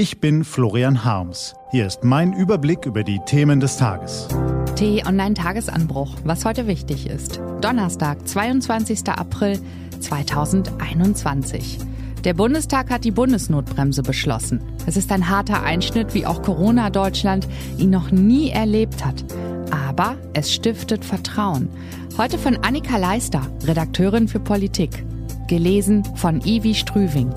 Ich bin Florian Harms. Hier ist mein Überblick über die Themen des Tages. T-Online-Tagesanbruch, was heute wichtig ist. Donnerstag, 22. April 2021. Der Bundestag hat die Bundesnotbremse beschlossen. Es ist ein harter Einschnitt, wie auch Corona Deutschland ihn noch nie erlebt hat. Aber es stiftet Vertrauen. Heute von Annika Leister, Redakteurin für Politik. Gelesen von Ivi Strüving.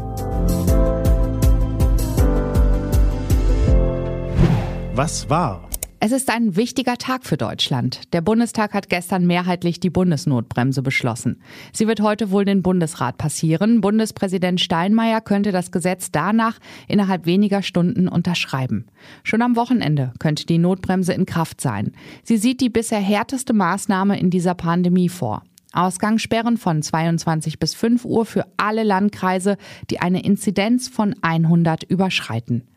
Was war? Es ist ein wichtiger Tag für Deutschland. Der Bundestag hat gestern mehrheitlich die Bundesnotbremse beschlossen. Sie wird heute wohl den Bundesrat passieren. Bundespräsident Steinmeier könnte das Gesetz danach innerhalb weniger Stunden unterschreiben. Schon am Wochenende könnte die Notbremse in Kraft sein. Sie sieht die bisher härteste Maßnahme in dieser Pandemie vor. Ausgangssperren von 22 bis 5 Uhr für alle Landkreise, die eine Inzidenz von 100 überschreiten.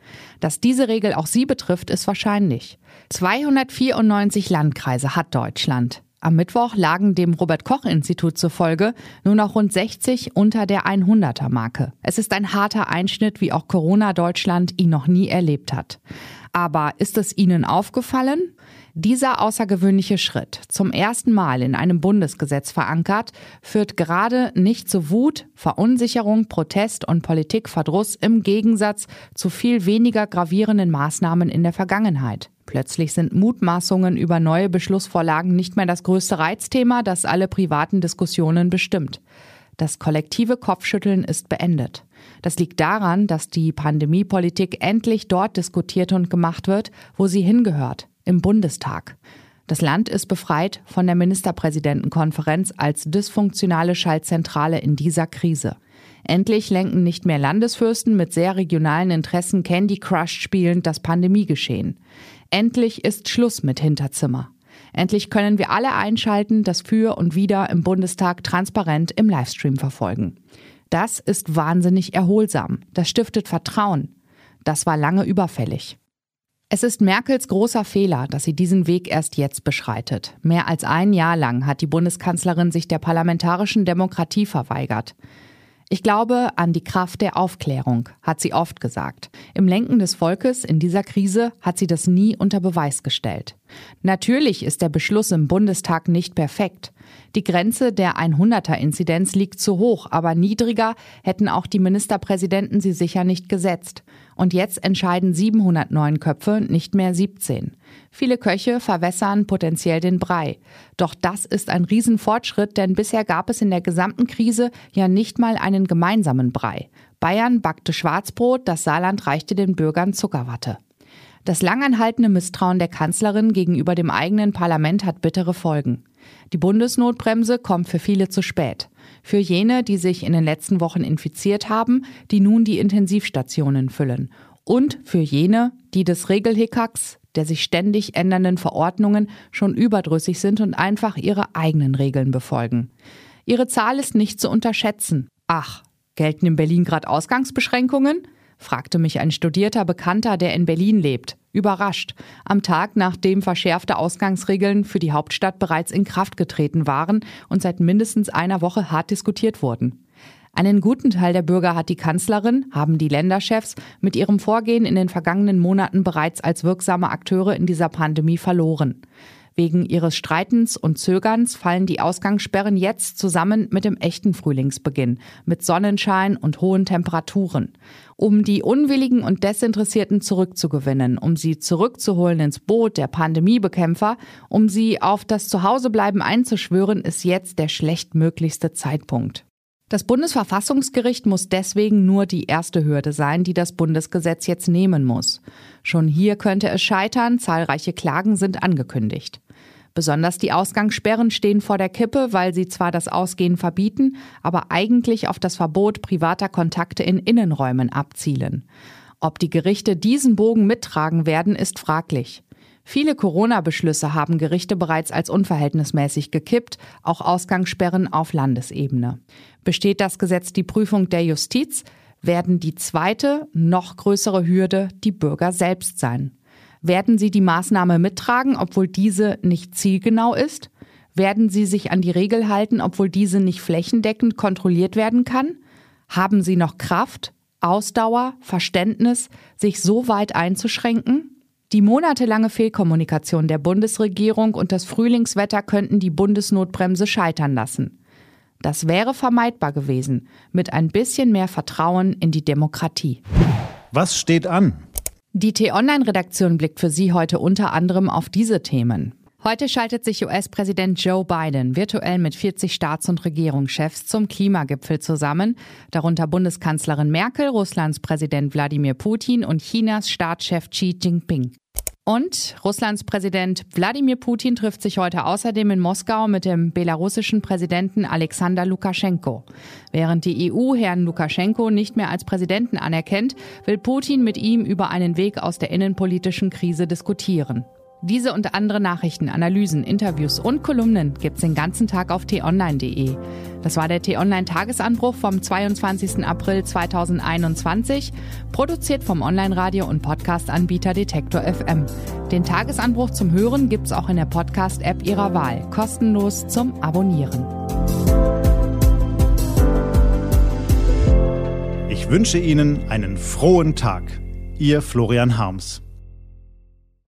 Dass diese Regel auch sie betrifft, ist wahrscheinlich. 294 Landkreise hat Deutschland. Am Mittwoch lagen dem Robert Koch Institut zufolge nur noch rund 60 unter der 100er Marke. Es ist ein harter Einschnitt, wie auch Corona Deutschland ihn noch nie erlebt hat. Aber ist es Ihnen aufgefallen? Dieser außergewöhnliche Schritt, zum ersten Mal in einem Bundesgesetz verankert, führt gerade nicht zu Wut, Verunsicherung, Protest und Politikverdruss im Gegensatz zu viel weniger gravierenden Maßnahmen in der Vergangenheit. Plötzlich sind Mutmaßungen über neue Beschlussvorlagen nicht mehr das größte Reizthema, das alle privaten Diskussionen bestimmt. Das kollektive Kopfschütteln ist beendet. Das liegt daran, dass die Pandemiepolitik endlich dort diskutiert und gemacht wird, wo sie hingehört, im Bundestag. Das Land ist befreit von der Ministerpräsidentenkonferenz als dysfunktionale Schaltzentrale in dieser Krise. Endlich lenken nicht mehr Landesfürsten mit sehr regionalen Interessen Candy Crush spielend das Pandemiegeschehen. Endlich ist Schluss mit Hinterzimmer. Endlich können wir alle einschalten, das Für und Wider im Bundestag transparent im Livestream verfolgen. Das ist wahnsinnig erholsam. Das stiftet Vertrauen. Das war lange überfällig. Es ist Merkels großer Fehler, dass sie diesen Weg erst jetzt beschreitet. Mehr als ein Jahr lang hat die Bundeskanzlerin sich der parlamentarischen Demokratie verweigert. Ich glaube an die Kraft der Aufklärung, hat sie oft gesagt. Im Lenken des Volkes in dieser Krise hat sie das nie unter Beweis gestellt. Natürlich ist der Beschluss im Bundestag nicht perfekt. Die Grenze der 100er-Inzidenz liegt zu hoch, aber niedriger hätten auch die Ministerpräsidenten sie sicher nicht gesetzt. Und jetzt entscheiden 709 Köpfe, nicht mehr 17. Viele Köche verwässern potenziell den Brei. Doch das ist ein Riesenfortschritt, denn bisher gab es in der gesamten Krise ja nicht mal einen gemeinsamen Brei. Bayern backte Schwarzbrot, das Saarland reichte den Bürgern Zuckerwatte. Das langanhaltende Misstrauen der Kanzlerin gegenüber dem eigenen Parlament hat bittere Folgen. Die Bundesnotbremse kommt für viele zu spät. Für jene, die sich in den letzten Wochen infiziert haben, die nun die Intensivstationen füllen. Und für jene, die des Regelhickhacks, der sich ständig ändernden Verordnungen schon überdrüssig sind und einfach ihre eigenen Regeln befolgen. Ihre Zahl ist nicht zu unterschätzen. Ach, gelten in Berlin gerade Ausgangsbeschränkungen? Fragte mich ein studierter Bekannter, der in Berlin lebt, überrascht, am Tag nachdem verschärfte Ausgangsregeln für die Hauptstadt bereits in Kraft getreten waren und seit mindestens einer Woche hart diskutiert wurden. Einen guten Teil der Bürger hat die Kanzlerin, haben die Länderchefs mit ihrem Vorgehen in den vergangenen Monaten bereits als wirksame Akteure in dieser Pandemie verloren. Wegen ihres Streitens und Zögerns fallen die Ausgangssperren jetzt zusammen mit dem echten Frühlingsbeginn, mit Sonnenschein und hohen Temperaturen. Um die Unwilligen und Desinteressierten zurückzugewinnen, um sie zurückzuholen ins Boot der Pandemiebekämpfer, um sie auf das Zuhausebleiben einzuschwören, ist jetzt der schlechtmöglichste Zeitpunkt. Das Bundesverfassungsgericht muss deswegen nur die erste Hürde sein, die das Bundesgesetz jetzt nehmen muss. Schon hier könnte es scheitern, zahlreiche Klagen sind angekündigt. Besonders die Ausgangssperren stehen vor der Kippe, weil sie zwar das Ausgehen verbieten, aber eigentlich auf das Verbot privater Kontakte in Innenräumen abzielen. Ob die Gerichte diesen Bogen mittragen werden, ist fraglich. Viele Corona-Beschlüsse haben Gerichte bereits als unverhältnismäßig gekippt, auch Ausgangssperren auf Landesebene. Besteht das Gesetz die Prüfung der Justiz, werden die zweite, noch größere Hürde die Bürger selbst sein. Werden sie die Maßnahme mittragen, obwohl diese nicht zielgenau ist? Werden sie sich an die Regel halten, obwohl diese nicht flächendeckend kontrolliert werden kann? Haben sie noch Kraft, Ausdauer, Verständnis, sich so weit einzuschränken? Die monatelange Fehlkommunikation der Bundesregierung und das Frühlingswetter könnten die Bundesnotbremse scheitern lassen. Das wäre vermeidbar gewesen mit ein bisschen mehr Vertrauen in die Demokratie. Was steht an? Die T-Online-Redaktion blickt für Sie heute unter anderem auf diese Themen. Heute schaltet sich US-Präsident Joe Biden virtuell mit 40 Staats- und Regierungschefs zum Klimagipfel zusammen, darunter Bundeskanzlerin Merkel, Russlands Präsident Wladimir Putin und Chinas Staatschef Xi Jinping. Und Russlands Präsident Wladimir Putin trifft sich heute außerdem in Moskau mit dem belarussischen Präsidenten Alexander Lukaschenko. Während die EU Herrn Lukaschenko nicht mehr als Präsidenten anerkennt, will Putin mit ihm über einen Weg aus der innenpolitischen Krise diskutieren. Diese und andere Nachrichten, Analysen, Interviews und Kolumnen gibt's den ganzen Tag auf t-online.de. Das war der T-Online-Tagesanbruch vom 22. April 2021, produziert vom Online-Radio- und Podcast-Anbieter Detektor FM. Den Tagesanbruch zum Hören gibt's auch in der Podcast-App Ihrer Wahl, kostenlos zum Abonnieren. Ich wünsche Ihnen einen frohen Tag. Ihr Florian Harms.